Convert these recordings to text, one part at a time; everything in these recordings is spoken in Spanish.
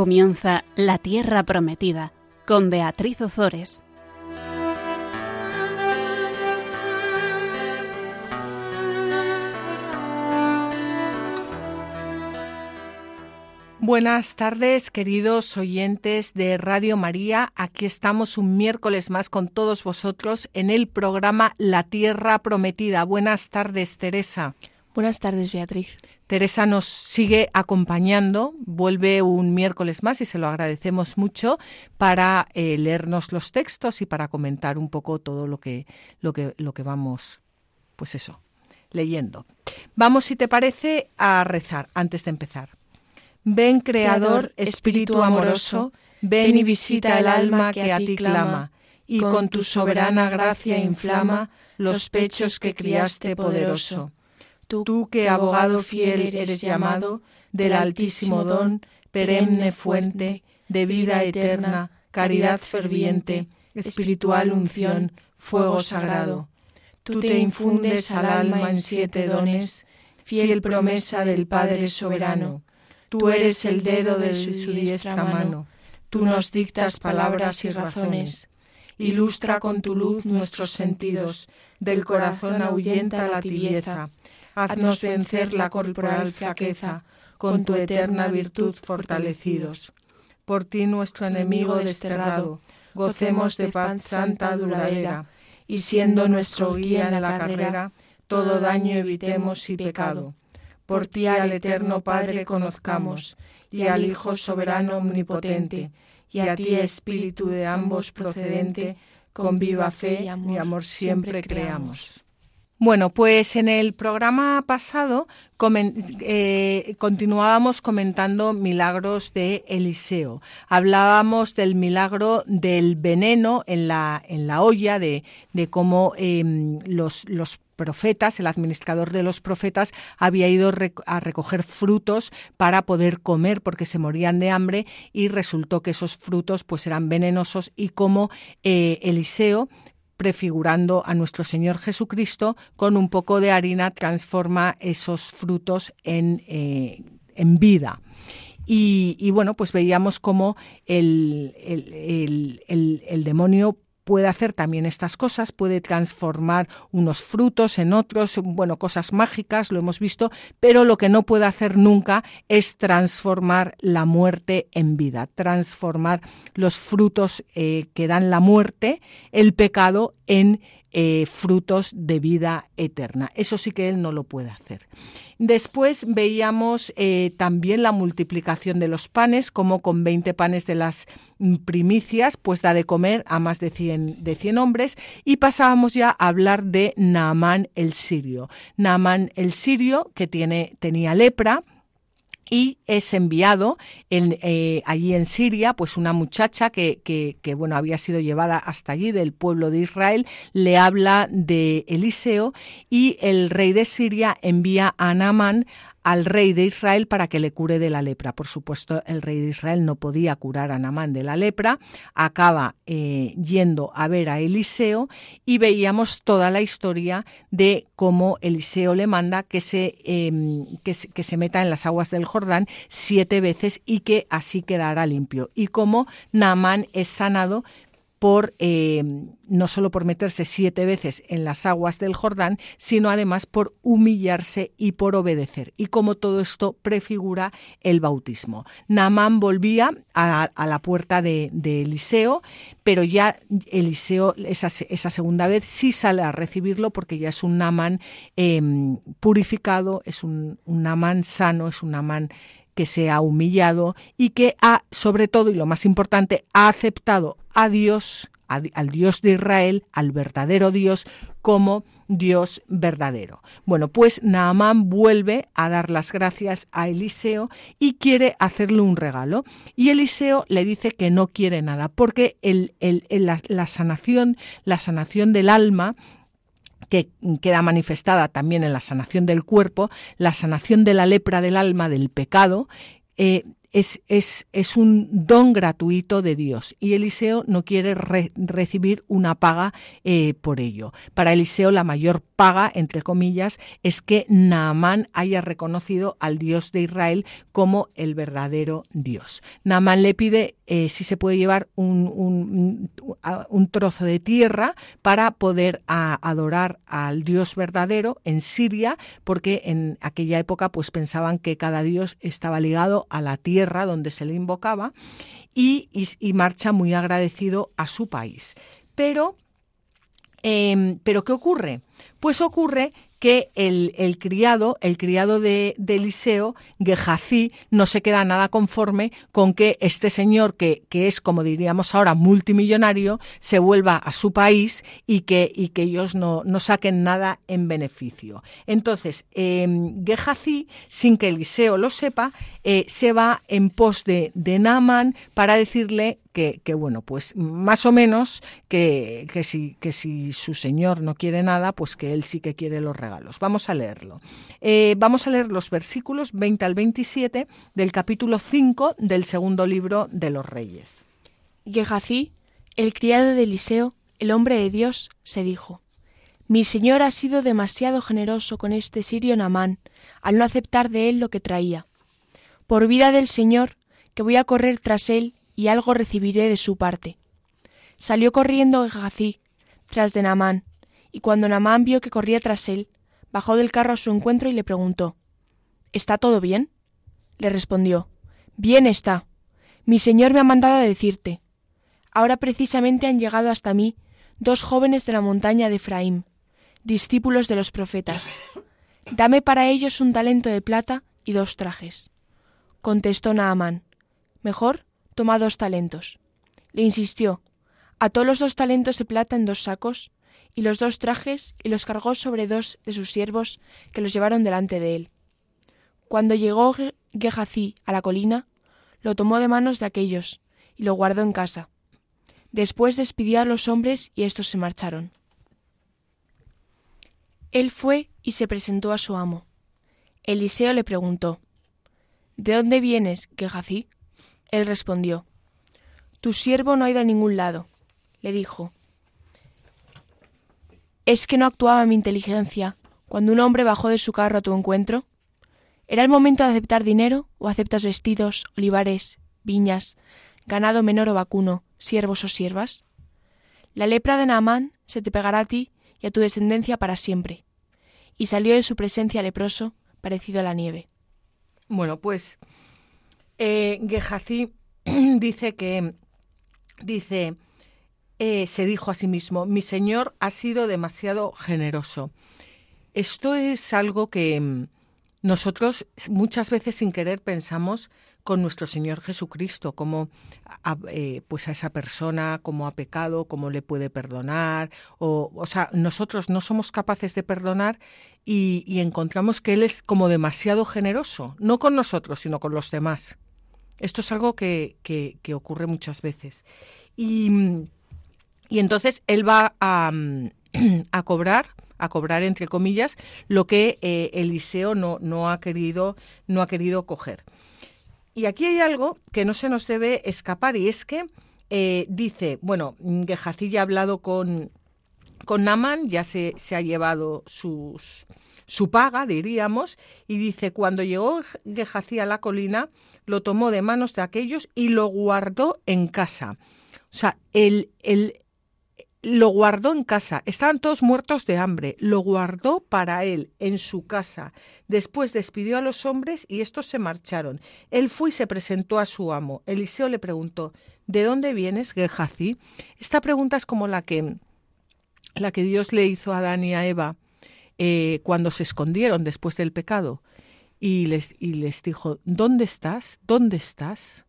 Comienza La Tierra Prometida con Beatriz Ozores. Buenas tardes, queridos oyentes de Radio María. Aquí estamos un miércoles más con todos vosotros en el programa La Tierra Prometida. Buenas tardes, Teresa. Buenas tardes, Beatriz. Teresa nos sigue acompañando, vuelve un miércoles más y se lo agradecemos mucho para eh, leernos los textos y para comentar un poco todo lo que, lo que, lo que vamos, pues eso, leyendo. Vamos, si te parece, a rezar antes de empezar. Ven, Creador, Espíritu amoroso, ven y visita el alma que a ti clama, y con tu soberana gracia inflama los pechos que criaste poderoso tú que abogado fiel eres llamado del altísimo don, perenne fuente de vida eterna, caridad ferviente, espiritual unción, fuego sagrado. Tú te infundes al alma en siete dones, fiel promesa del Padre soberano. Tú eres el dedo de su diestra mano. Tú nos dictas palabras y razones. Ilustra con tu luz nuestros sentidos, del corazón ahuyenta la tibieza haznos vencer la corporal flaqueza, con tu eterna virtud fortalecidos. Por ti nuestro enemigo desterrado, gocemos de paz santa duradera, y siendo nuestro guía en la carrera, todo daño evitemos y pecado. Por ti al eterno Padre conozcamos, y al Hijo soberano omnipotente, y a ti Espíritu de ambos procedente, con viva fe y amor siempre creamos. Bueno, pues en el programa pasado eh, continuábamos comentando milagros de Eliseo. Hablábamos del milagro del veneno en la, olla, de, cómo em, los, los profetas, el administrador de los profetas, había ido a recoger frutos para poder comer porque se morían de hambre y resultó que esos frutos pues eran venenosos y como eh, Eliseo prefigurando a nuestro Señor Jesucristo, con un poco de harina transforma esos frutos en, eh, en vida. Y, bueno, pues veíamos cómo el, el, el, el demonio puede hacer también estas cosas, puede transformar unos frutos en otros, bueno, cosas mágicas, lo hemos visto, pero lo que no puede hacer nunca es transformar la muerte en vida, transformar los frutos eh, que dan la muerte, el pecado, en eh, frutos de vida eterna. Eso sí que él no lo puede hacer. Después veíamos eh, también la multiplicación de los panes, como con 20 panes de las primicias, pues da de comer a más de 100, de 100 hombres. Y pasábamos ya a hablar de Naamán el sirio. Naamán el sirio, que tiene, tenía lepra, y es enviado en, eh, allí en Siria, pues una muchacha que, bueno, había sido llevada hasta allí del pueblo de Israel, le habla de Eliseo y el rey de Siria envía a Naamán al rey de Israel para que le cure de la lepra. Por supuesto, el rey de Israel no podía curar a Namán de la lepra, acaba eh, yendo a ver a Eliseo y veíamos toda la historia de cómo Eliseo le manda que se, em, que, se meta en las aguas del Jordán siete veces y que así quedará limpio. Y cómo Naamán es sanado por eh, no solo por meterse siete veces en las aguas del Jordán, sino además por humillarse y por obedecer. Y como todo esto prefigura el bautismo. Naamán volvía a, la puerta de, Eliseo, pero ya Eliseo esa, segunda vez sí sale a recibirlo porque ya es un Naamán em, purificado, es un, un Naamán sano, es un Naamán que se ha humillado y que ha, sobre todo y lo más importante, ha aceptado a Dios, al Dios de Israel, al verdadero Dios, como Dios verdadero. Bueno, pues Naamán vuelve a dar las gracias a Eliseo y quiere hacerle un regalo. Y Eliseo le dice que no quiere nada, porque la, sanación, la sanación del alma, que queda manifestada también en la sanación del cuerpo, la sanación de la lepra del alma, del pecado, eh, es, es, es, un don gratuito de Dios y Eliseo no quiere recibir una paga eh, por ello. Para Eliseo la mayor paga, entre comillas, es que Naamán haya reconocido al Dios de Israel como el verdadero Dios. Naamán le pide eh, si se puede llevar un, un, trozo de tierra para poder adorar al Dios verdadero en Siria, porque en aquella época pues pensaban que cada Dios estaba ligado a la tierra donde se le invocaba y, marcha muy agradecido a su país. Pero, em, ¿pero qué ocurre? Pues ocurre que el, criado, el criado de, Eliseo, Gehazi, no se queda nada conforme con que este señor, que, que, es, como diríamos ahora, multimillonario, se vuelva a su país y que, y que ellos no, no, saquen nada en beneficio. Entonces, eh, Gehazi, sin que Eliseo lo sepa, eh, se va en pos de, de Naaman para decirle que, bueno, pues más o menos que, que, si, que si su señor no quiere nada, pues que él sí que quiere los regalos. Vamos a leerlo. Eh, vamos a leer los versículos 20 al 27 del capítulo 5 del segundo libro de los Reyes. Gehazi, el criado de Eliseo, el hombre de Dios, se dijo, Mi señor ha sido demasiado generoso con este sirio Namán, al no aceptar de él lo que traía. Por vida del Señor, que voy a correr tras él y algo recibiré de su parte. Salió corriendo Gehazi tras de Naamán, y cuando Naamán vio que corría tras él, bajó del carro a su encuentro y le preguntó ¿Está todo bien? Le respondió Bien está. Mi señor me ha mandado a decirte. Ahora precisamente han llegado hasta mí dos jóvenes de la montaña de Efraín, discípulos de los profetas. Dame para ellos un talento de plata y dos trajes. Contestó Naamán Mejor toma dos talentos. Le insistió, ató los dos talentos de plata en dos sacos y los dos trajes y los cargó sobre dos de sus siervos que los llevaron delante de él. Cuando llegó Gehazi a la colina, lo tomó de manos de aquellos y lo guardó en casa. Después despidió a los hombres y éstos se marcharon. Él fue y se presentó a su amo. Eliseo le preguntó, ¿De dónde vienes, Gehazi? Él respondió, Tu siervo no ha ido a ningún lado. Le dijo, ¿Es que no actuaba mi inteligencia cuando un hombre bajó de su carro a tu encuentro? ¿Era el momento de aceptar dinero o aceptas vestidos, olivares, viñas, ganado menor o vacuno, siervos o siervas? La lepra de Naamán se te pegará a ti y a tu descendencia para siempre. Y salió de su presencia leproso, parecido a la nieve. Bueno, pues eh, Gehazi dice que dice eh, se dijo a sí mismo mi señor ha sido demasiado generoso. Esto es algo que mm, nosotros muchas veces sin querer pensamos con nuestro Señor Jesucristo, como a, eh, pues a esa persona, como ha pecado, cómo le puede perdonar, o, o sea, nosotros no somos capaces de perdonar y encontramos que Él es como demasiado generoso, no con nosotros, sino con los demás. Esto es algo que, que, ocurre muchas veces. Y, y, entonces él va a, a, cobrar, a cobrar entre comillas, lo que eh, Eliseo no, no, ha querido, no ha querido coger. Y aquí hay algo que no se nos debe escapar y es que eh, dice, bueno, Gehazi ya ha hablado con, con Naman, ya se, se ha llevado sus, su paga, diríamos, y dice, cuando llegó Gehazi a la colina, lo tomó de manos de aquellos y lo guardó en casa. O sea, él, lo guardó en casa. Estaban todos muertos de hambre. Lo guardó para él en su casa. Después despidió a los hombres y estos se marcharon. Él fue y se presentó a su amo. Eliseo le preguntó, ¿de dónde vienes, Gehazi? Esta pregunta es como la que, la que Dios le hizo a Adán y a Eva eh, cuando se escondieron después del pecado y les, y les dijo, ¿dónde estás? ¿Dónde estás?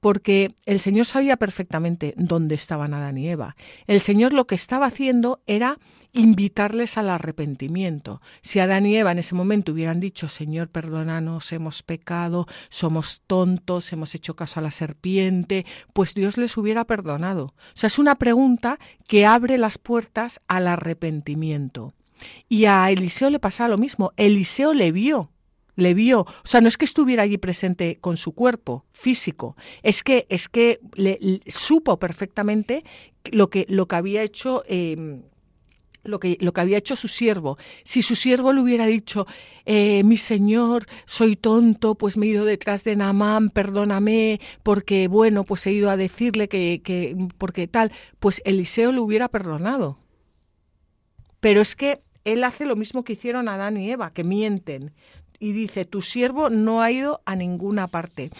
Porque el Señor sabía perfectamente dónde estaban Adán y Eva. El Señor lo que estaba haciendo era invitarles al arrepentimiento. Si Adán y Eva en ese momento hubieran dicho, Señor, perdónanos, hemos pecado, somos tontos, hemos hecho caso a la serpiente, pues Dios les hubiera perdonado. O sea, es una pregunta que abre las puertas al arrepentimiento. Y a Eliseo le pasaba lo mismo. Eliseo le vio. le vio, o sea, no es que estuviera allí presente con su cuerpo físico, es que es que le, supo perfectamente lo que lo que había hecho em, lo que, lo que había hecho su siervo. Si su siervo le hubiera dicho, eh, mi señor, soy tonto, pues me he ido detrás de Namán, perdóname, porque bueno, pues he ido a decirle que, que, porque tal, pues Eliseo le hubiera perdonado. Pero es que él hace lo mismo que hicieron Adán y Eva, que mienten. Y dice, tu siervo no ha ido a ninguna parte.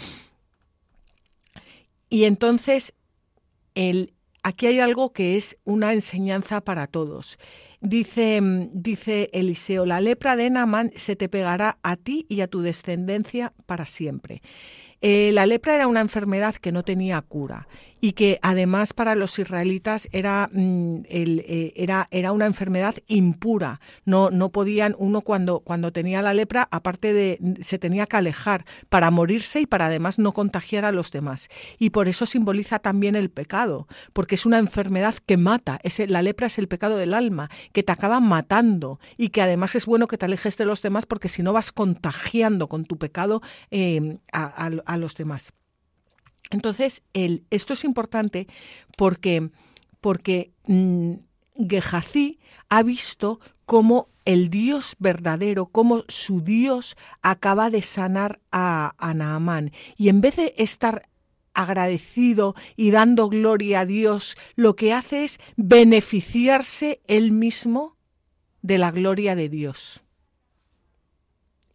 Y entonces el, aquí hay algo que es una enseñanza para todos. Dice, dice Eliseo, la lepra de Naamán se te pegará a ti y a tu descendencia para siempre. Eh, la lepra era una enfermedad que no tenía cura y que además para los israelitas era, mm, eh, era, era una enfermedad impura. No, no podían, uno cuando, cuando tenía la lepra, aparte de, se tenía que alejar para morirse y para además no contagiar a los demás. Y por eso simboliza también el pecado, porque es una enfermedad que mata. la lepra es el pecado del alma, que te acaba matando y que además es bueno que te alejes de los demás porque si no vas contagiando con tu pecado eh, a los demás. Entonces, el, esto es importante porque, porque mm, ha visto cómo el Dios verdadero, cómo su Dios acaba de sanar a, a Naamán. Y en vez de estar agradecido y dando gloria a Dios, lo que hace es beneficiarse él mismo de la gloria de Dios.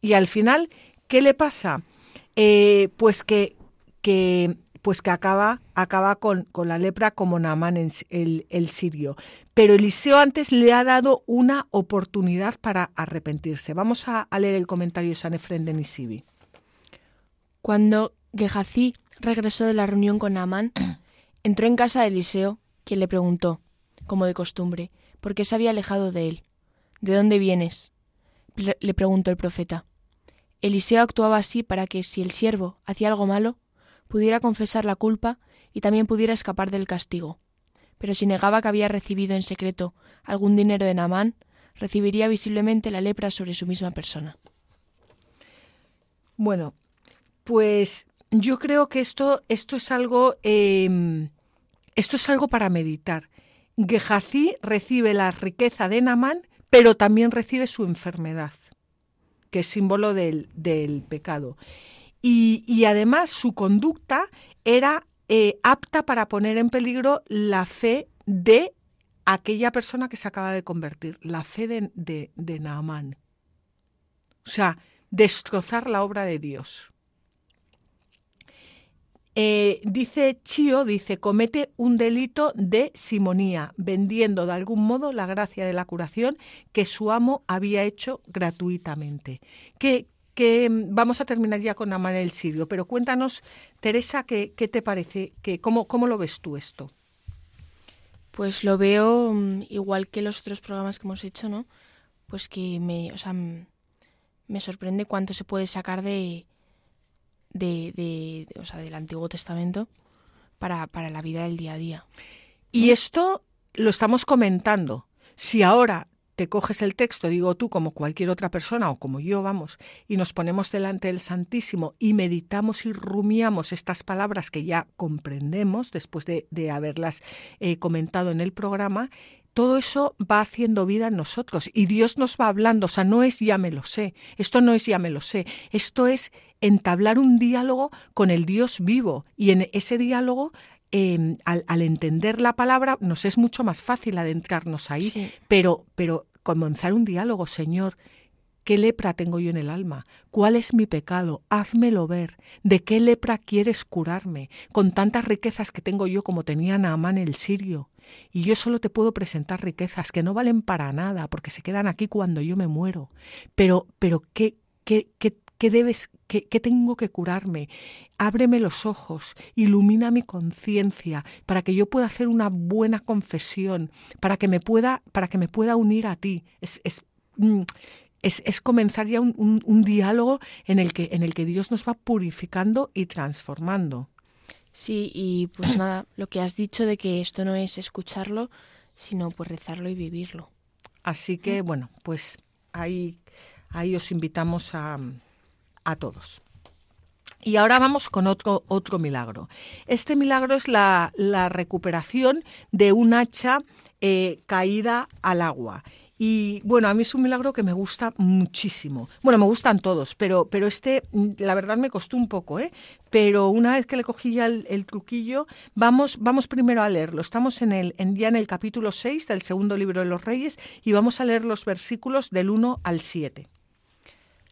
Y al final, ¿qué le pasa? Eh, pues que, que pues que acaba, acaba con, con la lepra como Naamán el, el, sirio. Pero Eliseo antes le ha dado una oportunidad para arrepentirse. Vamos a, leer el comentario de San Efren de Nisibi. Cuando Gehazi regresó de la reunión con Naamán, entró en casa de Eliseo, quien le preguntó, como de costumbre, por qué se había alejado de él. ¿De dónde vienes? le preguntó el profeta. Eliseo actuaba así para que, si el siervo hacía algo malo, pudiera confesar la culpa y también pudiera escapar del castigo. Pero si negaba que había recibido en secreto algún dinero de Namán, recibiría visiblemente la lepra sobre su misma persona. Bueno, pues yo creo que esto, esto es algo em, esto es algo para meditar. Gehazi recibe la riqueza de Namán, pero también recibe su enfermedad, que es símbolo del, del pecado y, además su conducta era eh, apta para poner en peligro la fe de aquella persona que se acaba de convertir, la fe de, de, Naamán. O sea, destrozar la obra de Dios. Eh, dice Chío, dice, comete un delito de simonía, vendiendo de algún modo la gracia de la curación que su amo había hecho gratuitamente. ¿Qué, que mm, vamos a terminar ya con Amar el Sirio, pero cuéntanos, Teresa, ¿qué, qué te parece? Que, cómo, ¿Cómo lo ves tú esto? Pues lo veo mm, igual que los otros programas que hemos hecho, ¿no? Pues que me, o sea, me sorprende cuánto se puede sacar de, de, de, o sea, del Antiguo Testamento para, para la vida del día a día. Y esto lo estamos comentando. Si ahora te coges el texto, digo tú, como cualquier otra persona o como yo, vamos, y nos ponemos delante del Santísimo y meditamos y rumiamos estas palabras que ya comprendemos después de, haberlas eh, comentado en el programa, todo eso va haciendo vida en nosotros y Dios nos va hablando, o sea, no es ya me lo sé, esto no es ya me lo sé, esto es entablar un diálogo con el Dios vivo y en ese diálogo Em, al, entender la palabra nos es mucho más fácil adentrarnos ahí, pero, pero comenzar un diálogo, Señor, ¿Qué lepra tengo yo en el alma? ¿Cuál es mi pecado? Házmelo ver. ¿De qué lepra quieres curarme? Con tantas riquezas que tengo yo como tenía Naamán el sirio. Y yo solo te puedo presentar riquezas que no valen para nada, porque se quedan aquí cuando yo me muero. Pero, pero, ¿qué, qué, qué, qué debes, qué, tengo que curarme. Ábreme los ojos, ilumina mi conciencia para que yo pueda hacer una buena confesión, para que me pueda, para que me pueda unir a ti. Es, es, mm, es, comenzar ya un, un, diálogo en el, que, en el que Dios nos va purificando y transformando. Sí, y pues nada, lo que has dicho de que esto no es escucharlo, sino pues rezarlo y vivirlo. Así que, bueno, pues ahí, ahí os invitamos a, a todos. Y ahora vamos con otro, otro milagro. Este milagro es la, recuperación de un hacha eh, caída al agua. Y bueno, a mí es un milagro que me gusta muchísimo. Bueno, me gustan todos, pero, pero este, la verdad, me costó un poco, ¿eh? Pero una vez que le cogí ya el, truquillo, vamos, vamos primero a leerlo. Estamos en el, en, ya en el capítulo 6 del segundo libro de los Reyes y vamos a leer los versículos del 1 al 7.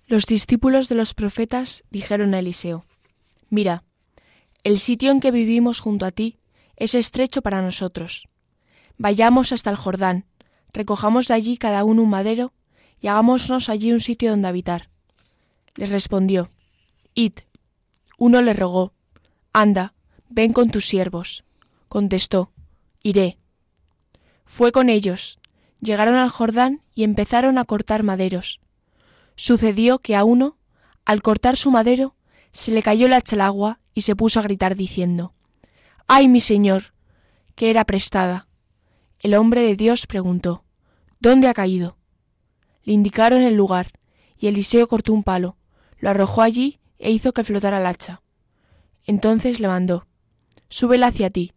Los discípulos de los profetas dijeron a Eliseo, Mira, el sitio en que vivimos junto a ti es estrecho para nosotros. Vayamos hasta el Jordán recojamos de allí cada uno un madero y hagámonos allí un sitio donde habitar. Les respondió, Id. Uno le rogó, Anda, ven con tus siervos. Contestó, Iré. Fue con ellos. Llegaron al Jordán y empezaron a cortar maderos. Sucedió que a uno, al cortar su madero, se le cayó la hacha al agua y se puso a gritar diciendo, ¡Ay, mi señor! que era prestada. El hombre de Dios preguntó, ¿Dónde ha caído? Le indicaron el lugar, y Eliseo cortó un palo, lo arrojó allí e hizo que flotara el hacha. Entonces le mandó, Súbela hacia ti.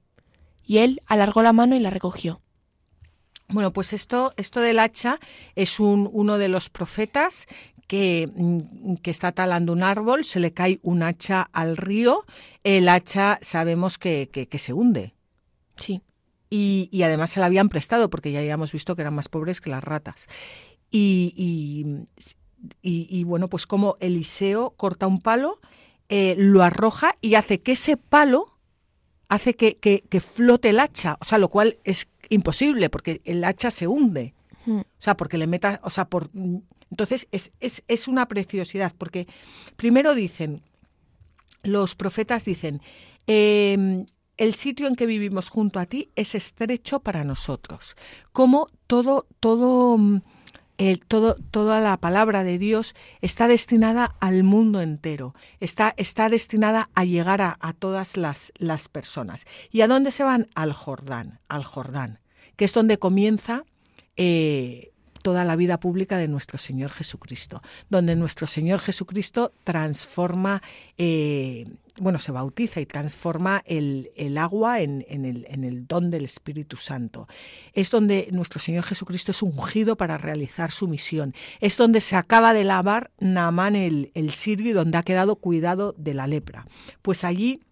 Y él alargó la mano y la recogió. Bueno, pues esto, esto del hacha es un, uno de los profetas que, mm, que, está talando un árbol, se le cae un hacha al río, el hacha sabemos que, que, que se hunde. Sí y, además se la habían prestado porque ya habíamos visto que eran más pobres que las ratas. Y, y, bueno, pues como Eliseo corta un palo, eh, lo arroja y hace que ese palo hace que, que, flote el hacha, o sea, lo cual es imposible porque el hacha se hunde. Hmm. O sea, porque le meta, o sea, por entonces es, es, es una preciosidad, porque primero dicen, los profetas dicen, eh, el sitio en que vivimos junto a ti es estrecho para nosotros. Como todo, todo, mm, el, todo, toda la palabra de Dios está destinada al mundo entero, está, está destinada a llegar a, todas las, las, personas. ¿Y a dónde se van? Al Jordán, al Jordán, que es donde comienza eh, toda la vida pública de nuestro Señor Jesucristo, donde nuestro Señor Jesucristo transforma, eh, bueno, se bautiza y transforma el, agua en, el, don del Espíritu Santo. Es donde nuestro Señor Jesucristo es ungido para realizar su misión. Es donde se acaba de lavar Naamán el, el y donde ha quedado cuidado de la lepra. Pues allí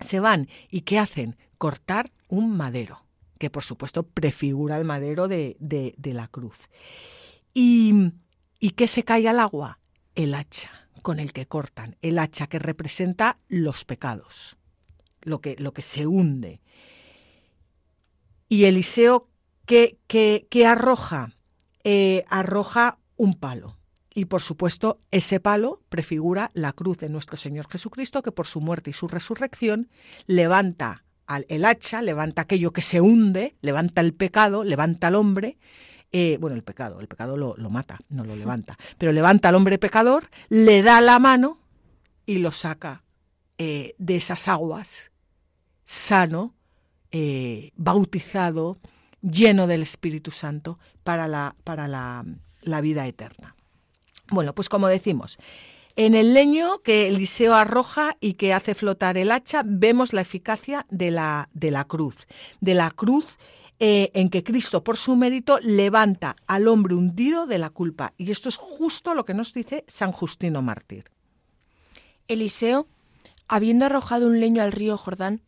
se van y ¿qué hacen? Cortar un madero que por supuesto prefigura el madero de, la cruz. ¿Y, ¿Y qué se cae al agua? El hacha con el que cortan, el hacha que representa los pecados, lo que, lo que se hunde. Y Eliseo, ¿qué, arroja? Eh, arroja un palo. Y por supuesto, ese palo prefigura la cruz de nuestro Señor Jesucristo, que por su muerte y su resurrección levanta el hacha, levanta aquello que se hunde, levanta el pecado, levanta al hombre. Eh, bueno, el pecado, el pecado lo, mata, no lo levanta, pero levanta al hombre pecador, le da la mano y lo saca eh, de esas aguas, sano, eh, bautizado, lleno del Espíritu Santo para la, para la, la vida eterna. Bueno, pues como decimos, en el leño que Eliseo arroja y que hace flotar el hacha, vemos la eficacia de la, de la cruz, de la cruz eh, en que Cristo, por su mérito, levanta al hombre hundido de la culpa. Y esto es justo lo que nos dice San Justino Mártir. Eliseo, habiendo arrojado un leño al río Jordán,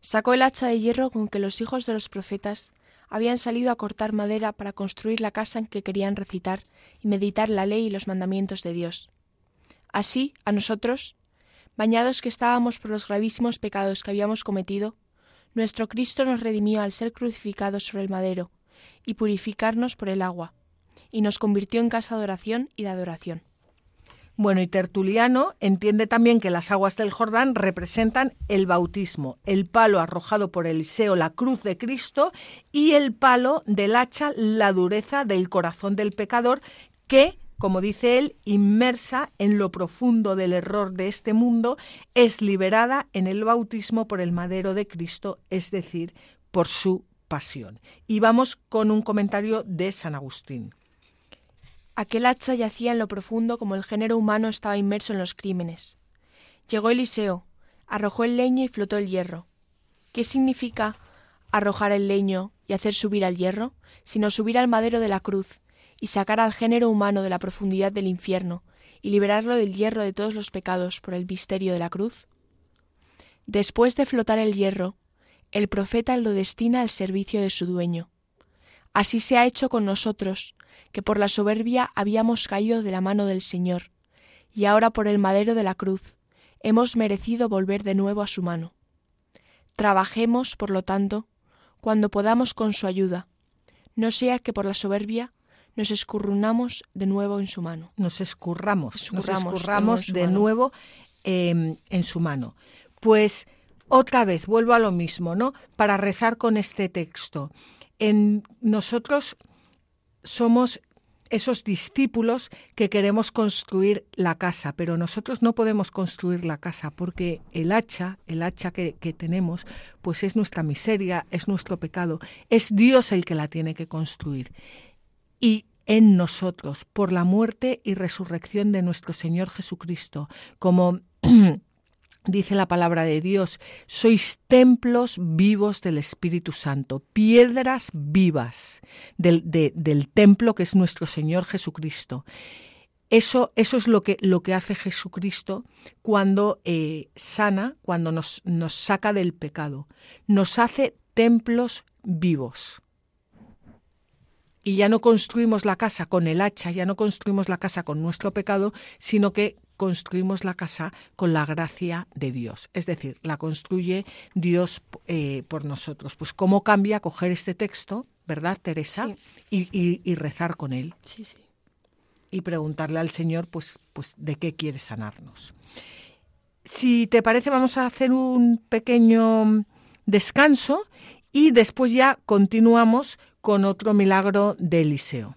sacó el hacha de hierro con que los hijos de los profetas habían salido a cortar madera para construir la casa en que querían recitar y meditar la ley y los mandamientos de Dios. Así, a nosotros, bañados que estábamos por los gravísimos pecados que habíamos cometido, nuestro Cristo nos redimió al ser crucificado sobre el madero y purificarnos por el agua, y nos convirtió en casa de oración y de adoración. Bueno, y Tertuliano entiende también que las aguas del Jordán representan el bautismo, el palo arrojado por Eliseo, la cruz de Cristo, y el palo del hacha, la dureza del corazón del pecador, que como dice él, inmersa en lo profundo del error de este mundo, es liberada en el bautismo por el madero de Cristo, es decir, por su pasión. Y vamos con un comentario de San Agustín. Aquel hacha yacía en lo profundo como el género humano estaba inmerso en los crímenes. Llegó Eliseo, arrojó el leño y flotó el hierro. ¿Qué significa arrojar el leño y hacer subir al hierro? Sino subir al madero de la cruz y sacar al género humano de la profundidad del infierno y liberarlo del hierro de todos los pecados por el misterio de la cruz. Después de flotar el hierro, el profeta lo destina al servicio de su dueño. Así se ha hecho con nosotros, que por la soberbia habíamos caído de la mano del Señor, y ahora por el madero de la cruz hemos merecido volver de nuevo a su mano. Trabajemos, por lo tanto, cuando podamos con su ayuda, no sea que por la soberbia nos escurrunamos de nuevo en su mano. Nos escurramos, nos escurramos de, nuevo em, en su mano. Pues otra vez, vuelvo a lo mismo, ¿no? Para rezar con este texto. En nosotros somos esos discípulos que queremos construir la casa, pero nosotros no podemos construir la casa porque el hacha, el hacha que, que, tenemos, pues es nuestra miseria, es nuestro pecado, es Dios el que la tiene que construir. Y en nosotros, por la muerte y resurrección de nuestro Señor Jesucristo, como dice la palabra de Dios, sois templos vivos del Espíritu Santo, piedras vivas del, del templo que es nuestro Señor Jesucristo. Eso, eso es lo que, lo que hace Jesucristo cuando eh, sana, cuando nos, nos saca del pecado. Nos hace templos vivos y ya no construimos la casa con el hacha, ya no construimos la casa con nuestro pecado, sino que construimos la casa con la gracia de Dios. Es decir, la construye Dios eh, por nosotros. Pues cómo cambia coger este texto, ¿verdad, Teresa? Y, rezar con él. Sí, sí. Y preguntarle al Señor, pues, pues, de qué quiere sanarnos. Si te parece, vamos a hacer un pequeño descanso y después ya continuamos con otro milagro de Eliseo.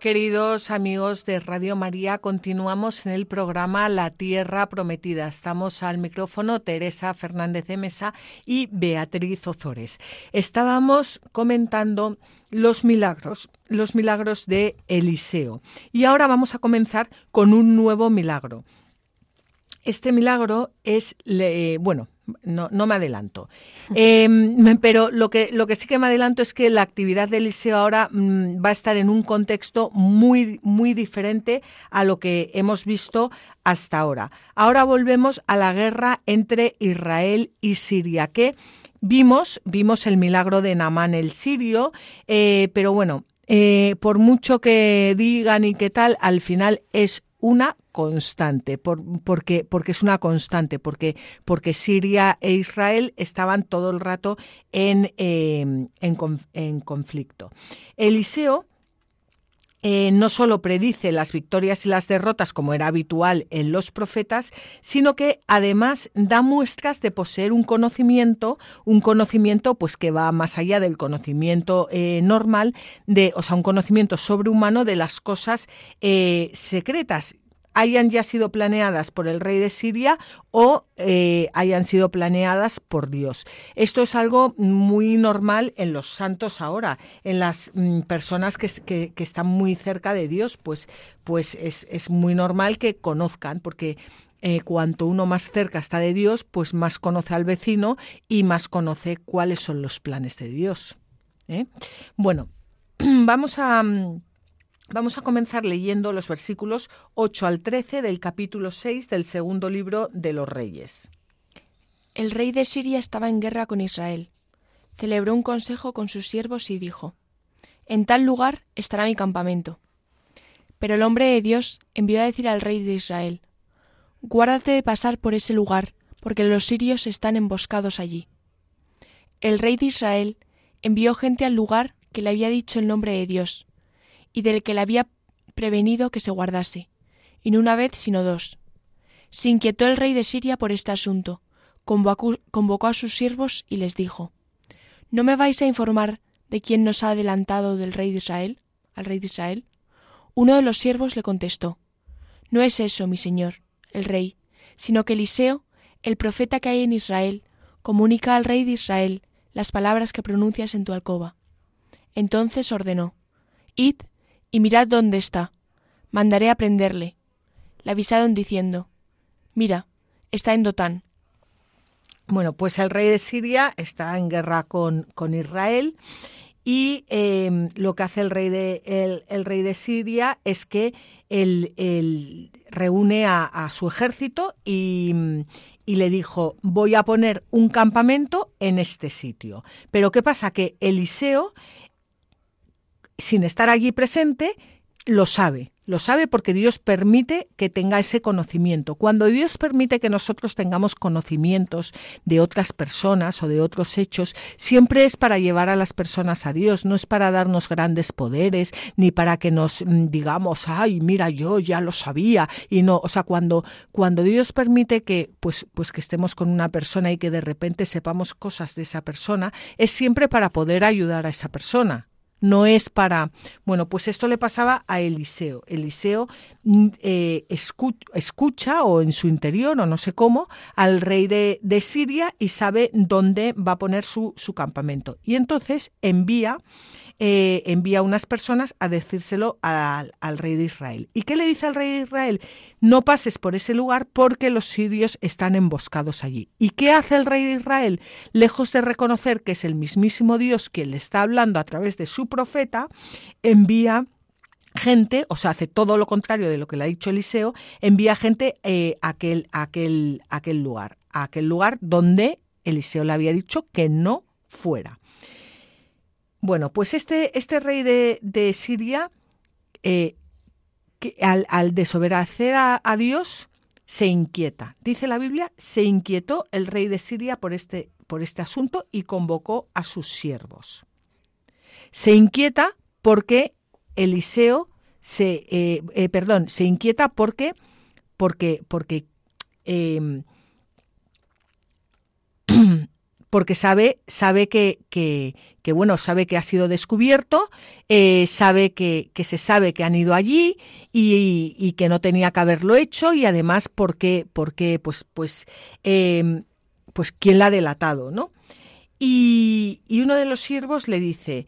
Queridos amigos de Radio María, continuamos en el programa La Tierra Prometida. Estamos al micrófono Teresa Fernández de Mesa y Beatriz Ozores. Estábamos comentando los milagros, los milagros de Eliseo. Y ahora vamos a comenzar con un nuevo milagro. Este milagro es, bueno, no, no me adelanto. Em, pero lo que, lo que sí que me adelanto es que la actividad de Eliseo ahora mm, va a estar en un contexto muy, muy diferente a lo que hemos visto hasta ahora. Ahora volvemos a la guerra entre Israel y Siria, que vimos, vimos el milagro de Namán el sirio, eh, pero bueno, eh, por mucho que digan y qué tal, al final es una constante, porque, porque es una constante, porque, porque Siria e Israel estaban todo el rato en, em, en, conflicto. Eliseo eh, no solo predice las victorias y las derrotas como era habitual en los profetas, sino que además da muestras de poseer un conocimiento, un conocimiento pues que va más allá del conocimiento eh, normal, de, o sea, un conocimiento sobrehumano de las cosas eh, secretas hayan ya sido planeadas por el rey de Siria o eh, hayan sido planeadas por Dios. Esto es algo muy normal en los santos ahora, en las mm, personas que, están muy cerca de Dios, pues, pues es, muy normal que conozcan, porque eh, cuanto uno más cerca está de Dios, pues más conoce al vecino y más conoce cuáles son los planes de Dios. ¿eh? Bueno, vamos a mm, Vamos a comenzar leyendo los versículos 8 al 13 del capítulo 6 del segundo libro de los Reyes. El rey de Siria estaba en guerra con Israel. Celebró un consejo con sus siervos y dijo, En tal lugar estará mi campamento. Pero el hombre de Dios envió a decir al rey de Israel, Guárdate de pasar por ese lugar, porque los sirios están emboscados allí. El rey de Israel envió gente al lugar que le había dicho el nombre de Dios, y del que le había prevenido que se guardase, y no una vez sino dos. Se inquietó el rey de Siria por este asunto, convocó, a sus siervos y les dijo ¿No me vais a informar de quién nos ha adelantado del rey de Israel? al rey de Israel? Uno de los siervos le contestó No es eso, mi señor, el rey, sino que Eliseo, el profeta que hay en Israel, comunica al rey de Israel las palabras que pronuncias en tu alcoba. Entonces ordenó Id y mirad dónde está. Mandaré a prenderle. Le avisaron diciendo, Mira, está en Dotán. Bueno, pues el rey de Siria está en guerra con, con Israel y em, lo que hace el rey de, el, rey de Siria es que él, reúne a, su ejército y, y le dijo, voy a poner un campamento en este sitio. Pero ¿qué pasa? Que Eliseo sin estar allí presente, lo sabe. Lo sabe porque Dios permite que tenga ese conocimiento. Cuando Dios permite que nosotros tengamos conocimientos de otras personas o de otros hechos, siempre es para llevar a las personas a Dios, no es para darnos grandes poderes, ni para que nos mm, digamos, ay, mira, yo ya lo sabía. Y no, o sea, cuando, cuando Dios permite que, pues, pues que estemos con una persona y que de repente sepamos cosas de esa persona, es siempre para poder ayudar a esa persona no es para... Bueno, pues esto le pasaba a Eliseo. Eliseo mm, eh, escucha, o en su interior o no sé cómo al rey de, de Siria y sabe dónde va a poner su, su campamento. Y entonces envía eh, envía unas personas a decírselo al, rey de Israel. ¿Y qué le dice al rey de Israel? No pases por ese lugar porque los sirios están emboscados allí. ¿Y qué hace el rey de Israel? Lejos de reconocer que es el mismísimo Dios quien le está hablando a través de su profeta, envía gente, o sea, hace todo lo contrario de lo que le ha dicho Eliseo, envía gente eh, a, aquel lugar, a aquel lugar donde Eliseo le había dicho que no fuera. Bueno, pues este, este rey de, Siria, eh, que al, desobedecer a, Dios, se inquieta. Dice la Biblia, se inquietó el rey de Siria por este, por este asunto y convocó a sus siervos. Se inquieta porque Eliseo se, eh, eh, perdón, se inquieta porque, porque, porque, em, porque sabe, sabe que, que, que, bueno, sabe que ha sido descubierto, eh, sabe que, que, se sabe que han ido allí y, que no tenía que haberlo hecho y además porque, porque pues, pues, eh, pues quién la ha delatado, ¿no? Y, y, uno de los siervos le dice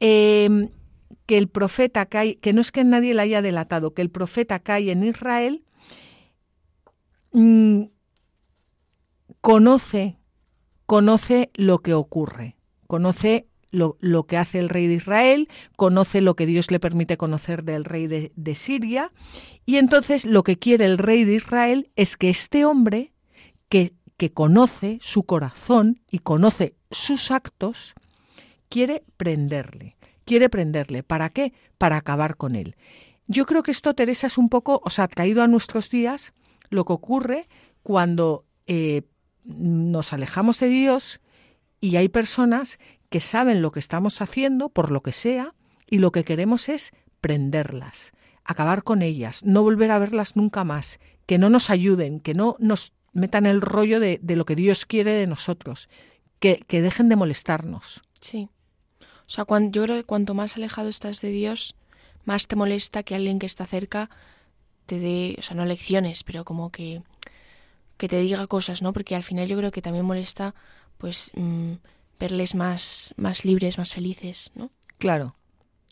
eh, que el profeta cae, que no es que nadie la haya delatado, que el profeta cae en Israel, mmm, conoce, conoce lo que ocurre, conoce lo, lo, que hace el rey de Israel, conoce lo que Dios le permite conocer del rey de, de, Siria, y entonces lo que quiere el rey de Israel es que este hombre, que, que conoce su corazón y conoce sus actos, quiere prenderle, quiere prenderle. ¿Para qué? Para acabar con él. Yo creo que esto, Teresa, es un poco, o sea, traído a nuestros días lo que ocurre cuando eh, nos alejamos de Dios y hay personas que saben lo que estamos haciendo, por lo que sea, y lo que queremos es prenderlas, acabar con ellas, no volver a verlas nunca más, que no nos ayuden, que no nos metan el rollo de, lo que Dios quiere de nosotros, que, que, dejen de molestarnos. Sí. O sea, cuando, yo creo que cuanto más alejado estás de Dios, más te molesta que alguien que está cerca te dé, o sea, no lecciones, pero como que que te diga cosas, ¿no? Porque al final yo creo que también molesta, pues, mmm, verles más, más libres, más felices, ¿no? Claro.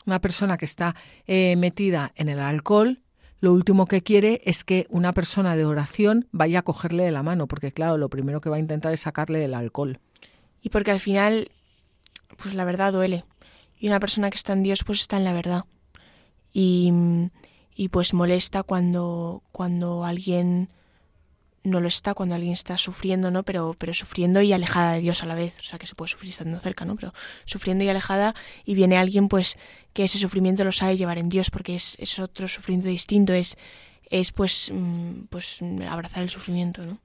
Una persona que está eh, metida en el alcohol, lo último que quiere es que una persona de oración vaya a cogerle de la mano, porque claro, lo primero que va a intentar es sacarle del alcohol. Y porque al final, pues la verdad duele. Y una persona que está en Dios, pues está en la verdad. Y, y pues molesta cuando, cuando alguien no lo está cuando alguien está sufriendo, ¿no? Pero, pero sufriendo y alejada de Dios a la vez. O sea, que se puede sufrir estando cerca, ¿no? Pero sufriendo y alejada y viene alguien, pues, que ese sufrimiento lo sabe llevar en Dios porque es, es otro sufrimiento distinto, es, es pues, pues abrazar el sufrimiento, ¿no?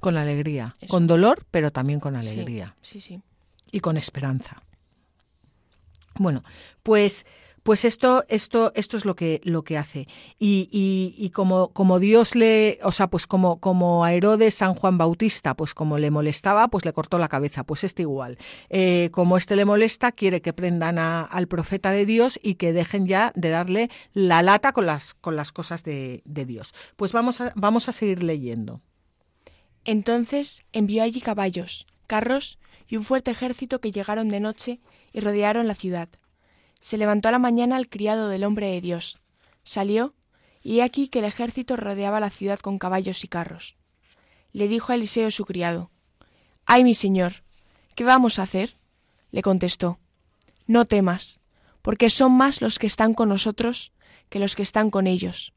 Con alegría, Eso. con dolor, pero también con alegría. Sí, sí, sí. Y con esperanza. Bueno, pues pues esto, esto, esto es lo que, lo que hace. Y, y, y, como, como Dios le, o sea, pues como, como a Herodes San Juan Bautista, pues como le molestaba, pues le cortó la cabeza. Pues este igual. Eh, como este le molesta, quiere que prendan a, al profeta de Dios y que dejen ya de darle la lata con las, con las cosas de, de Dios. Pues vamos a, vamos a seguir leyendo. Entonces envió allí caballos, carros y un fuerte ejército que llegaron de noche y rodearon la ciudad. Se levantó a la mañana el criado del hombre de Dios. Salió, y he aquí que el ejército rodeaba la ciudad con caballos y carros. Le dijo a Eliseo su criado, Ay, mi señor, ¿qué vamos a hacer? Le contestó, No temas, porque son más los que están con nosotros que los que están con ellos.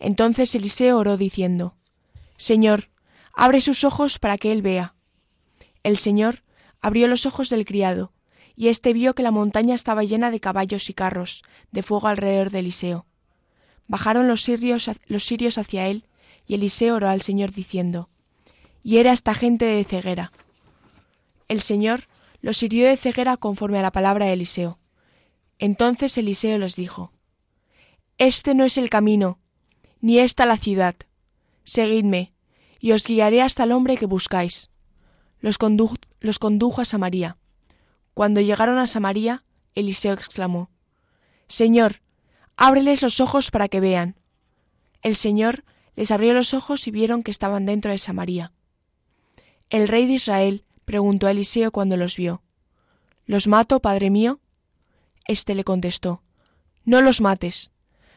Entonces Eliseo oró diciendo, Señor, abre sus ojos para que él vea. El Señor abrió los ojos del criado, y éste vio que la montaña estaba llena de caballos y carros, de fuego alrededor de Eliseo. Bajaron los sirios, los sirios hacia él, y Eliseo oró al Señor diciendo, Y era esta gente de ceguera. El Señor los hirió de ceguera conforme a la palabra de Eliseo. Entonces Eliseo les dijo, Este no es el camino, ni esta la ciudad. Seguidme, y os guiaré hasta el hombre que buscáis. Los, los condujo a Samaria. Cuando llegaron a Samaria, Eliseo exclamó, Señor, ábreles los ojos para que vean. El Señor les abrió los ojos y vieron que estaban dentro de Samaria. El rey de Israel preguntó a Eliseo cuando los vio, ¿Los mato, padre mío? Este le contestó, No los mates.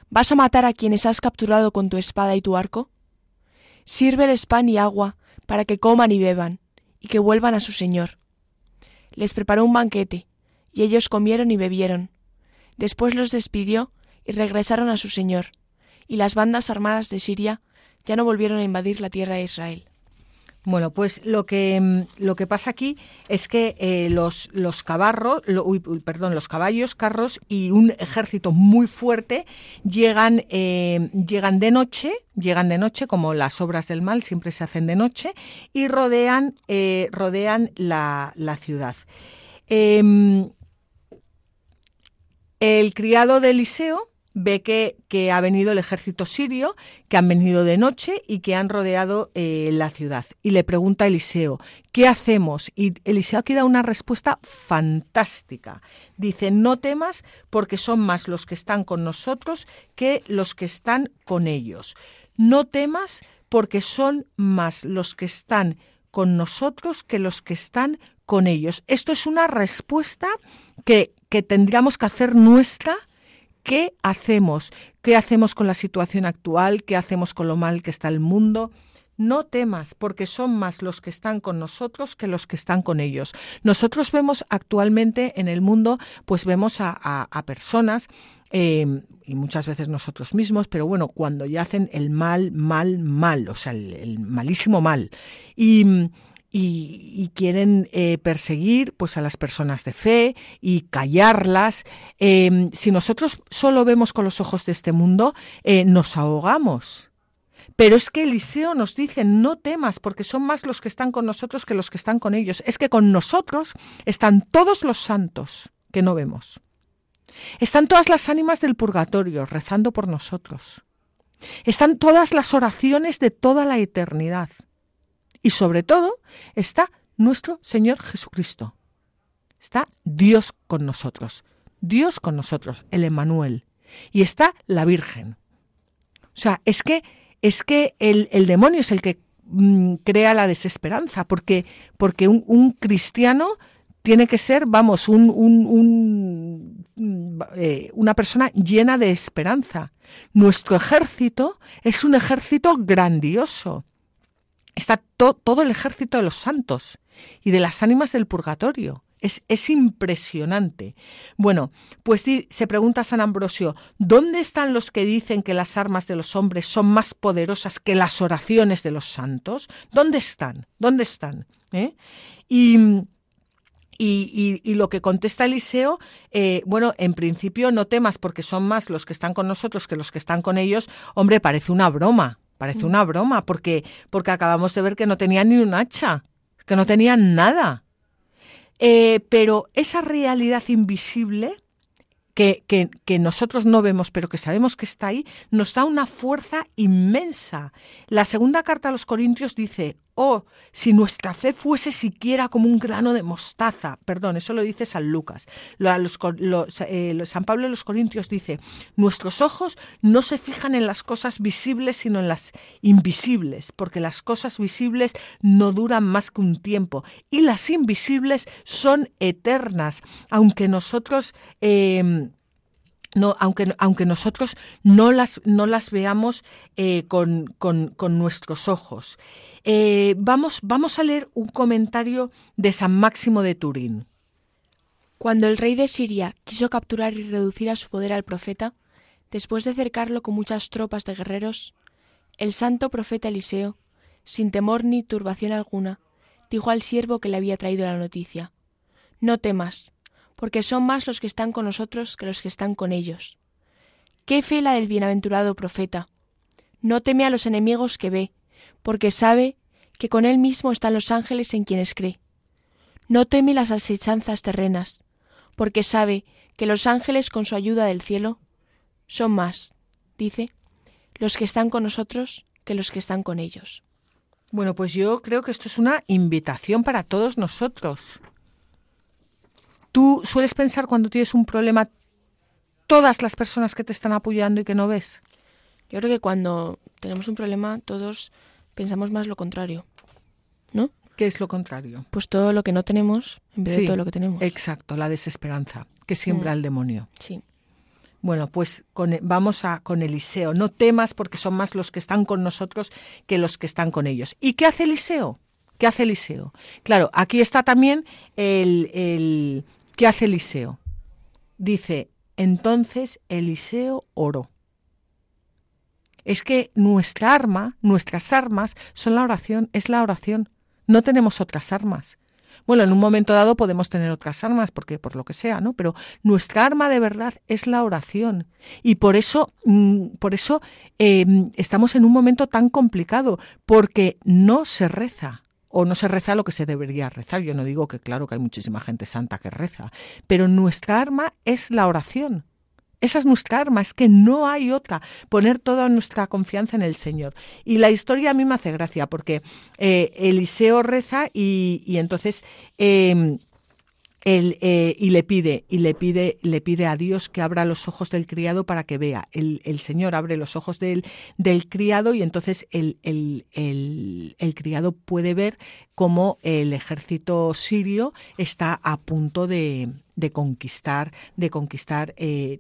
¿Vas a matar a quienes has capturado con tu espada y tu arco? Sírveles pan y agua para que coman y beban, y que vuelvan a su señor les preparó un banquete, y ellos comieron y bebieron. Después los despidió y regresaron a su señor, y las bandas armadas de Siria ya no volvieron a invadir la tierra de Israel. Bueno, pues lo que, lo que pasa aquí es que eh, los, los cabarros, lo, uy, perdón, los caballos, carros y un ejército muy fuerte llegan, eh, llegan de noche, llegan de noche, como las obras del mal siempre se hacen de noche, y rodean, eh, rodean la, la ciudad. el criado de Eliseo ve que, que, ha venido el ejército sirio, que han venido de noche y que han rodeado eh, la ciudad. Y le pregunta a Eliseo, ¿qué hacemos? Y Eliseo aquí da una respuesta fantástica. Dice, no temas porque son más los que están con nosotros que los que están con ellos. No temas porque son más los que están con nosotros que los que están con ellos. Esto es una respuesta que, que tendríamos que hacer nuestra ¿Qué hacemos? ¿Qué hacemos con la situación actual? ¿Qué hacemos con lo mal que está el mundo? No temas, porque son más los que están con nosotros que los que están con ellos. Nosotros vemos actualmente en el mundo, pues vemos a, personas eh, y muchas veces nosotros mismos, pero bueno, cuando ya hacen el mal, mal, mal, o sea, el, malísimo mal. Y, y, quieren eh, perseguir pues a las personas de fe y callarlas. Em, si nosotros solo vemos con los ojos de este mundo, eh, nos ahogamos. Pero es que Eliseo nos dice, no temas, porque son más los que están con nosotros que los que están con ellos. Es que con nosotros están todos los santos que no vemos. Están todas las ánimas del purgatorio rezando por nosotros. Están todas las oraciones de toda la eternidad. Y sobre todo está nuestro Señor Jesucristo. Está Dios con nosotros. Dios con nosotros, el Emanuel. Y está la Virgen. O sea, es que es que el, demonio es el que mm, crea la desesperanza, porque, porque un, cristiano tiene que ser, vamos, un, un, eh, una persona llena de esperanza. Nuestro ejército es un ejército grandioso. Está todo el ejército de los santos y de las ánimas del purgatorio. Es, impresionante. Bueno, pues se pregunta San Ambrosio, ¿dónde están los que dicen que las armas de los hombres son más poderosas que las oraciones de los santos? ¿Dónde están? ¿Dónde están? ¿Eh? Y, y, lo que contesta Eliseo, eh, bueno, en principio no temas porque son más los que están con nosotros que los que están con ellos. Hombre, parece una broma, parece mm. una broma, porque, porque acabamos de ver que no tenían ni un hacha, que no tenían nada. Eh, pero esa realidad invisible que, que, nosotros no vemos, pero que sabemos que está ahí, nos da una fuerza inmensa. La segunda carta a los Corintios dice, oh, si nuestra fe fuese siquiera como un grano de mostaza, perdón, eso lo dice San Lucas. Eh, San Pablo en los Corintios dice, nuestros ojos no se fijan en las cosas visibles, sino en las invisibles, porque las cosas visibles no duran más que un tiempo y las invisibles son eternas, aunque nosotros... Eh, no, aunque, aunque nosotros no las, no las veamos eh, con, con, nuestros ojos. Eh, vamos, vamos a leer un comentario de San Máximo de Turín. Cuando el rey de Siria quiso capturar y reducir a su poder al profeta, después de cercarlo con muchas tropas de guerreros, el santo profeta Eliseo, sin temor ni turbación alguna, dijo al siervo que le había traído la noticia No temas, porque son más los que están con nosotros que los que están con ellos. Qué fe la del bienaventurado profeta. No teme a los enemigos que ve, porque sabe que con él mismo están los ángeles en quienes cree. No teme las asechanzas terrenas, porque sabe que los ángeles con su ayuda del cielo son más, dice, los que están con nosotros que los que están con ellos. Bueno, pues yo creo que esto es una invitación para todos nosotros. ¿Tú sueles pensar cuando tienes un problema todas las personas que te están apoyando y que no ves? Yo creo que cuando tenemos un problema todos pensamos más lo contrario, ¿no? ¿Qué es lo contrario? Pues todo lo que no tenemos en vez de todo lo que tenemos. Exacto, la desesperanza que siembra mm. el demonio. Sí. Bueno, pues con, e, vamos a con Eliseo. No temas porque son más los que están con nosotros que los que están con ellos. ¿Y qué hace Eliseo? ¿Qué hace Eliseo? Claro, aquí está también el, el, ¿Qué hace Eliseo? Dice, entonces Eliseo oró. Es que nuestra arma, nuestras armas son la oración, es la oración. No tenemos otras armas. Bueno, en un momento dado podemos tener otras armas, porque por lo que sea, ¿no? Pero nuestra arma de verdad es la oración. Y por eso, mm, por eso em, estamos en un momento tan complicado, porque no se reza o no se reza lo que se debería rezar. Yo no digo que claro que hay muchísima gente santa que reza, pero nuestra arma es la oración. esa es nuestra arma, es que no hay otra, poner toda nuestra confianza en el Señor. Y la historia a mí me hace gracia porque eh, Eliseo reza y, entonces... Eh, y le pide, y le pide, le pide a Dios que abra los ojos del criado para que vea. El, Señor abre los ojos del, del criado y entonces el, el, criado puede ver cómo el ejército sirio está a punto de, de conquistar, de conquistar eh,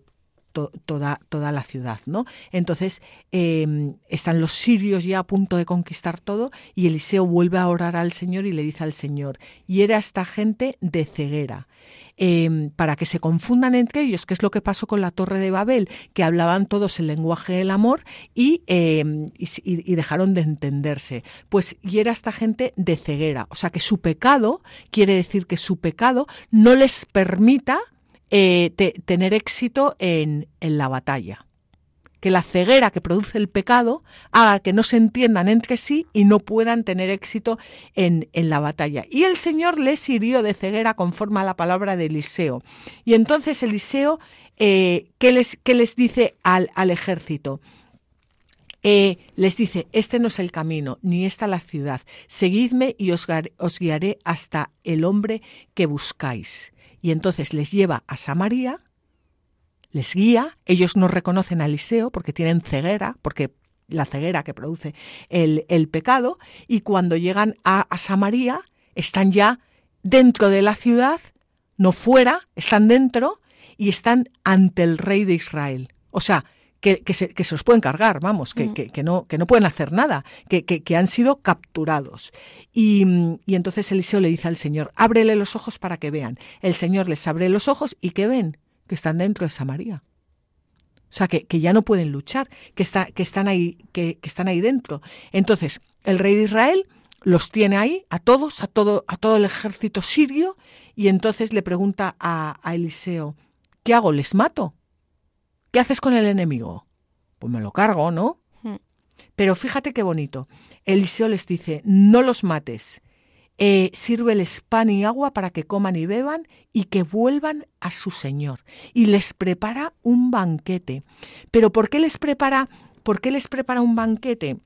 toda, toda la ciudad, ¿no? Entonces em, están los sirios ya a punto de conquistar todo y Eliseo vuelve a orar al Señor y le dice al Señor, y era esta gente de ceguera. Em, para que se confundan entre ellos, que es lo que pasó con la Torre de Babel, que hablaban todos el lenguaje del amor y, em, y, dejaron de entenderse. Pues y era esta gente de ceguera, o sea que su pecado quiere decir que su pecado no les permita eh, tener éxito en, la batalla. Que la ceguera que produce el pecado haga que no se entiendan entre sí y no puedan tener éxito en, la batalla. Y el Señor les hirió de ceguera conforme a la palabra de Eliseo. Y entonces Eliseo, eh, ¿qué, les, les, dice al, al ejército? Eh, les dice, este no es el camino, ni esta la ciudad. Seguidme y os, guiaré hasta el hombre que buscáis y entonces les lleva a Samaria, les guía, ellos no reconocen a Eliseo porque tienen ceguera, porque la ceguera que produce el, pecado, y cuando llegan a, Samaria están ya dentro de la ciudad, no fuera, están dentro y están ante el rey de Israel. O sea, que, se, los pueden cargar, vamos, que, mm. no, que no pueden hacer nada, que, han sido capturados. Y, entonces Eliseo le dice al Señor, ábrele los ojos para que vean. El Señor les abre los ojos y que ven que están dentro de Samaria. O sea, que, ya no pueden luchar, que, está, que, están ahí, que, están ahí dentro. Entonces, el rey de Israel los tiene ahí, a todos, a todo, a todo el ejército sirio, y entonces le pregunta a, a Eliseo, ¿qué hago? ¿Les mato? ¿Qué haces con el enemigo? Pues me lo cargo, ¿no? Hmm. Pero fíjate qué bonito. Eliseo les dice, no los mates. Eh, sírveles pan y agua para que coman y beban y que vuelvan a su Señor. Y les prepara un banquete. Pero ¿por qué les prepara, por qué les prepara un banquete?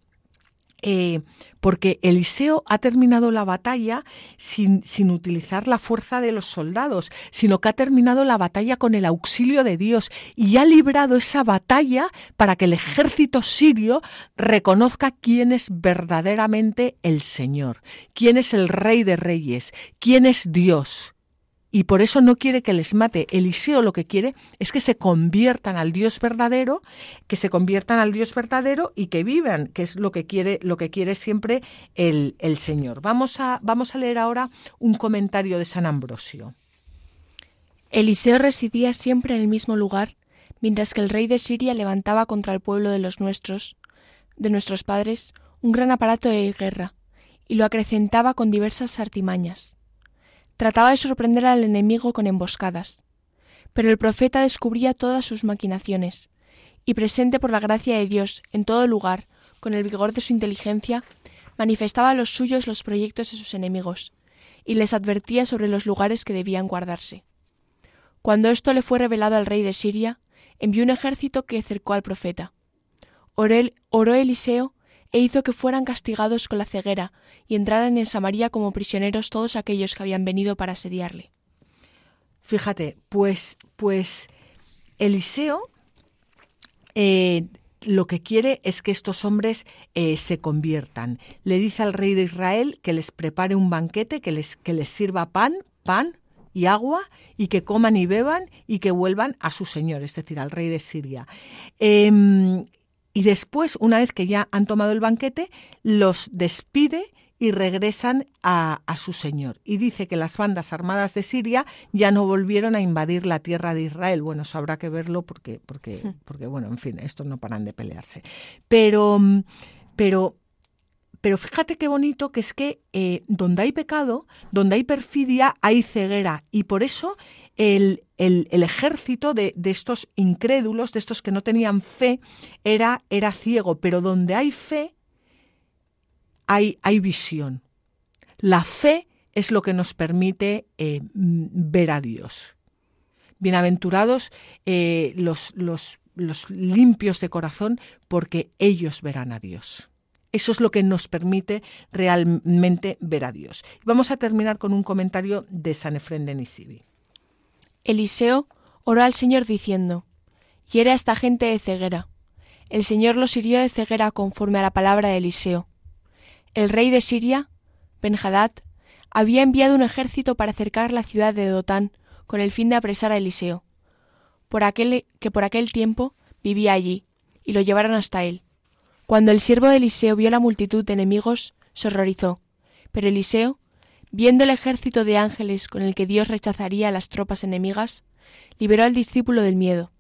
Eh, porque Eliseo ha terminado la batalla sin, sin, utilizar la fuerza de los soldados, sino que ha terminado la batalla con el auxilio de Dios y ha librado esa batalla para que el ejército sirio reconozca quién es verdaderamente el Señor, quién es el Rey de Reyes, quién es Dios y por eso no quiere que les mate. Eliseo lo que quiere es que se conviertan al Dios verdadero, que se conviertan al Dios verdadero y que vivan, que es lo que quiere, lo que quiere siempre el, el Señor. Vamos a, vamos a leer ahora un comentario de San Ambrosio. Eliseo residía siempre en el mismo lugar, mientras que el rey de Siria levantaba contra el pueblo de los nuestros, de nuestros padres, un gran aparato de guerra, y lo acrecentaba con diversas artimañas trataba de sorprender al enemigo con emboscadas. Pero el profeta descubría todas sus maquinaciones, y presente por la gracia de Dios en todo lugar, con el vigor de su inteligencia, manifestaba a los suyos los proyectos de sus enemigos, y les advertía sobre los lugares que debían guardarse. Cuando esto le fue revelado al rey de Siria, envió un ejército que cercó al profeta. oró Eliseo e hizo que fueran castigados con la ceguera y entraran en Samaria como prisioneros todos aquellos que habían venido para asediarle. Fíjate, pues, pues Eliseo eh, lo que quiere es que estos hombres eh, se conviertan. Le dice al rey de Israel que les prepare un banquete, que les, que les sirva pan, pan y agua, y que coman y beban y que vuelvan a su señor, es decir, al rey de Siria. Em, y después, una vez que ya han tomado el banquete, los despide y regresan a, su señor. Y dice que las bandas armadas de Siria ya no volvieron a invadir la tierra de Israel. Bueno, eso habrá que verlo porque, porque, hmm. porque bueno, en fin, estos no paran de pelearse. Pero, pero, pero fíjate qué bonito que es que eh, donde hay pecado, donde hay perfidia, hay ceguera. Y por eso el, ejército de, estos incrédulos, de estos que no tenían fe, era, era ciego, pero donde hay fe, hay, hay visión. La fe es lo que nos permite eh, ver a Dios. bienaventurados eh, los, los, los limpios de corazón, porque ellos verán a Dios. Eso es lo que nos permite realmente ver a Dios. Vamos a terminar con un comentario de San Efrén de Nisibi. Eliseo oró al Señor diciendo, Hiere a esta gente de ceguera. El Señor los hirió de ceguera conforme a la palabra de Eliseo. El rey de Siria, Benhadad, había enviado un ejército para cercar la ciudad de Dotán con el fin de apresar a Eliseo, por aquel, que por aquel tiempo vivía allí, y lo llevaron hasta él. Cuando el siervo de Eliseo vio la multitud de enemigos, se horrorizó. Pero Eliseo, viendo el ejército de ángeles con el que Dios rechazaría a las tropas enemigas, liberó al discípulo del miedo.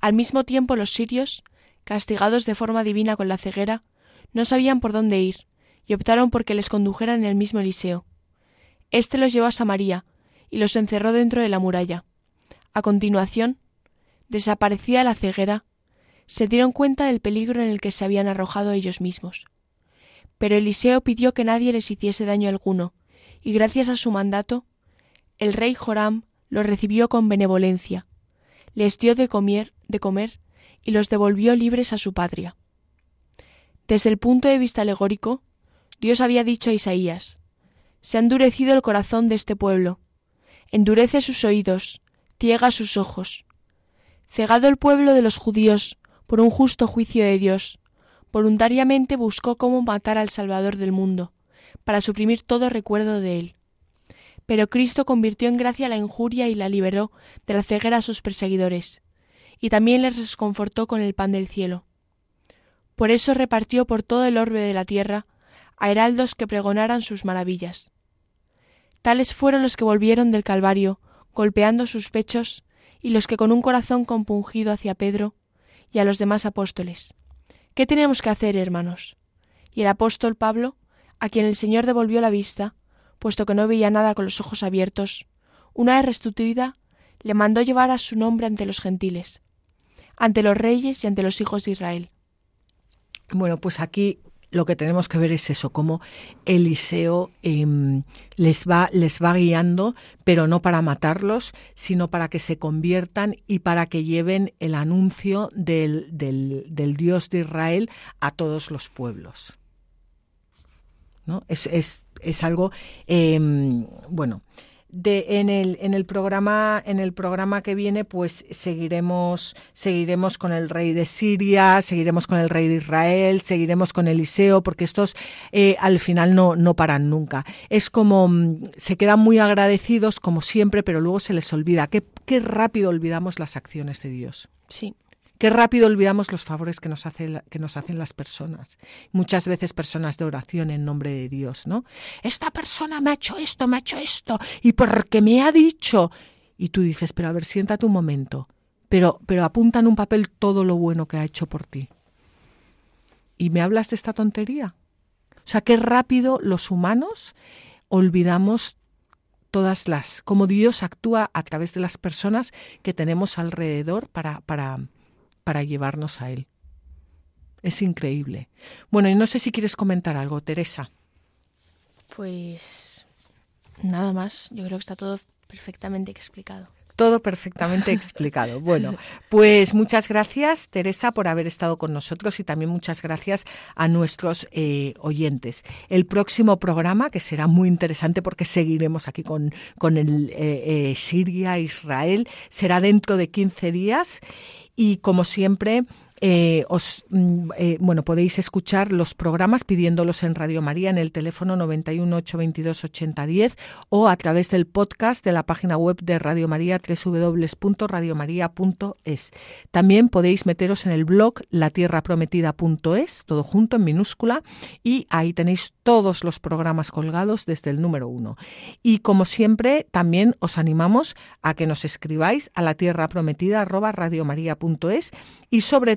Al mismo tiempo los sirios, castigados de forma divina con la ceguera, no sabían por dónde ir, y optaron por que les condujeran el mismo Eliseo. Este los llevó a Samaria, y los encerró dentro de la muralla. A continuación, desaparecía la ceguera, se dieron cuenta del peligro en el que se habían arrojado ellos mismos. Pero Eliseo pidió que nadie les hiciese daño alguno, y gracias a su mandato, el rey Joram los recibió con benevolencia, les dio de comer, de comer y los devolvió libres a su patria. Desde el punto de vista alegórico, Dios había dicho a Isaías, Se ha endurecido el corazón de este pueblo, endurece sus oídos, ciega sus ojos. Cegado el pueblo de los judíos por un justo juicio de Dios, voluntariamente buscó cómo matar al Salvador del mundo, para suprimir todo recuerdo de él. Pero Cristo convirtió en gracia la injuria y la liberó de la ceguera a sus perseguidores, y también les desconfortó con el pan del cielo. Por eso repartió por todo el orbe de la tierra a heraldos que pregonaran sus maravillas. Tales fueron los que volvieron del Calvario, golpeando sus pechos, y los que con un corazón compungido hacia Pedro y a los demás apóstoles. ¿Qué tenemos que hacer, hermanos? Y el apóstol Pablo, a quien el Señor devolvió la vista, puesto que no veía nada con los ojos abiertos, una vez restituida, le mandó llevar a su nombre ante los gentiles, ante los reyes y ante los hijos de Israel. Bueno, pues aquí lo que tenemos que ver es eso, cómo Eliseo em, les, va, guiando, pero no para matarlos, sino para que se conviertan y para que lleven el anuncio del, Dios de Israel a todos los pueblos. Es, es, es algo, em, bueno, de, en, el, en, el programa, en el programa que viene, pues seguiremos, seguiremos con el rey de Siria, seguiremos con el rey de Israel, seguiremos con Eliseo, porque estos eh, al final no, no paran nunca. Es como, mm, se quedan muy agradecidos, como siempre, pero luego se les olvida. Qué, qué rápido olvidamos las acciones de Dios. Sí. Qué rápido olvidamos los favores que nos, que nos hacen las personas. Muchas veces personas de oración en nombre de Dios, ¿no? Esta persona me ha hecho esto, me ha hecho esto, y porque me ha dicho. Y tú dices, pero a ver, siéntate un momento. Pero, pero apunta en un papel todo lo bueno que ha hecho por ti. ¿Y me hablas de esta tontería? O sea, qué rápido los humanos olvidamos todas las, cómo Dios actúa a través de las personas que tenemos alrededor para, para, para llevarnos a Él. Es increíble. Bueno, y no sé si quieres comentar algo, Teresa. Pues nada más, yo creo que está todo perfectamente explicado todo perfectamente explicado. Bueno, pues muchas gracias, Teresa, por haber estado con nosotros y también muchas gracias a nuestros eh, oyentes. El próximo programa, que será muy interesante porque seguiremos aquí con, con el eh, eh, Siria, Israel, será dentro de 15 días y como siempre eh, os, mm, eh, bueno, podéis escuchar los programas pidiéndolos en Radio María en el teléfono 91 822 8010 o a través del podcast de la página web de Radio María www.radiomaria.es. También podéis meteros en el blog latierraprometida.es, todo junto en minúscula, y ahí tenéis todos los programas colgados desde el número uno. Y como siempre, también os animamos a que nos escribáis a la tierra prometida y sobre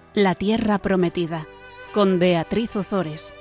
La Tierra Prometida con Beatriz Ozores.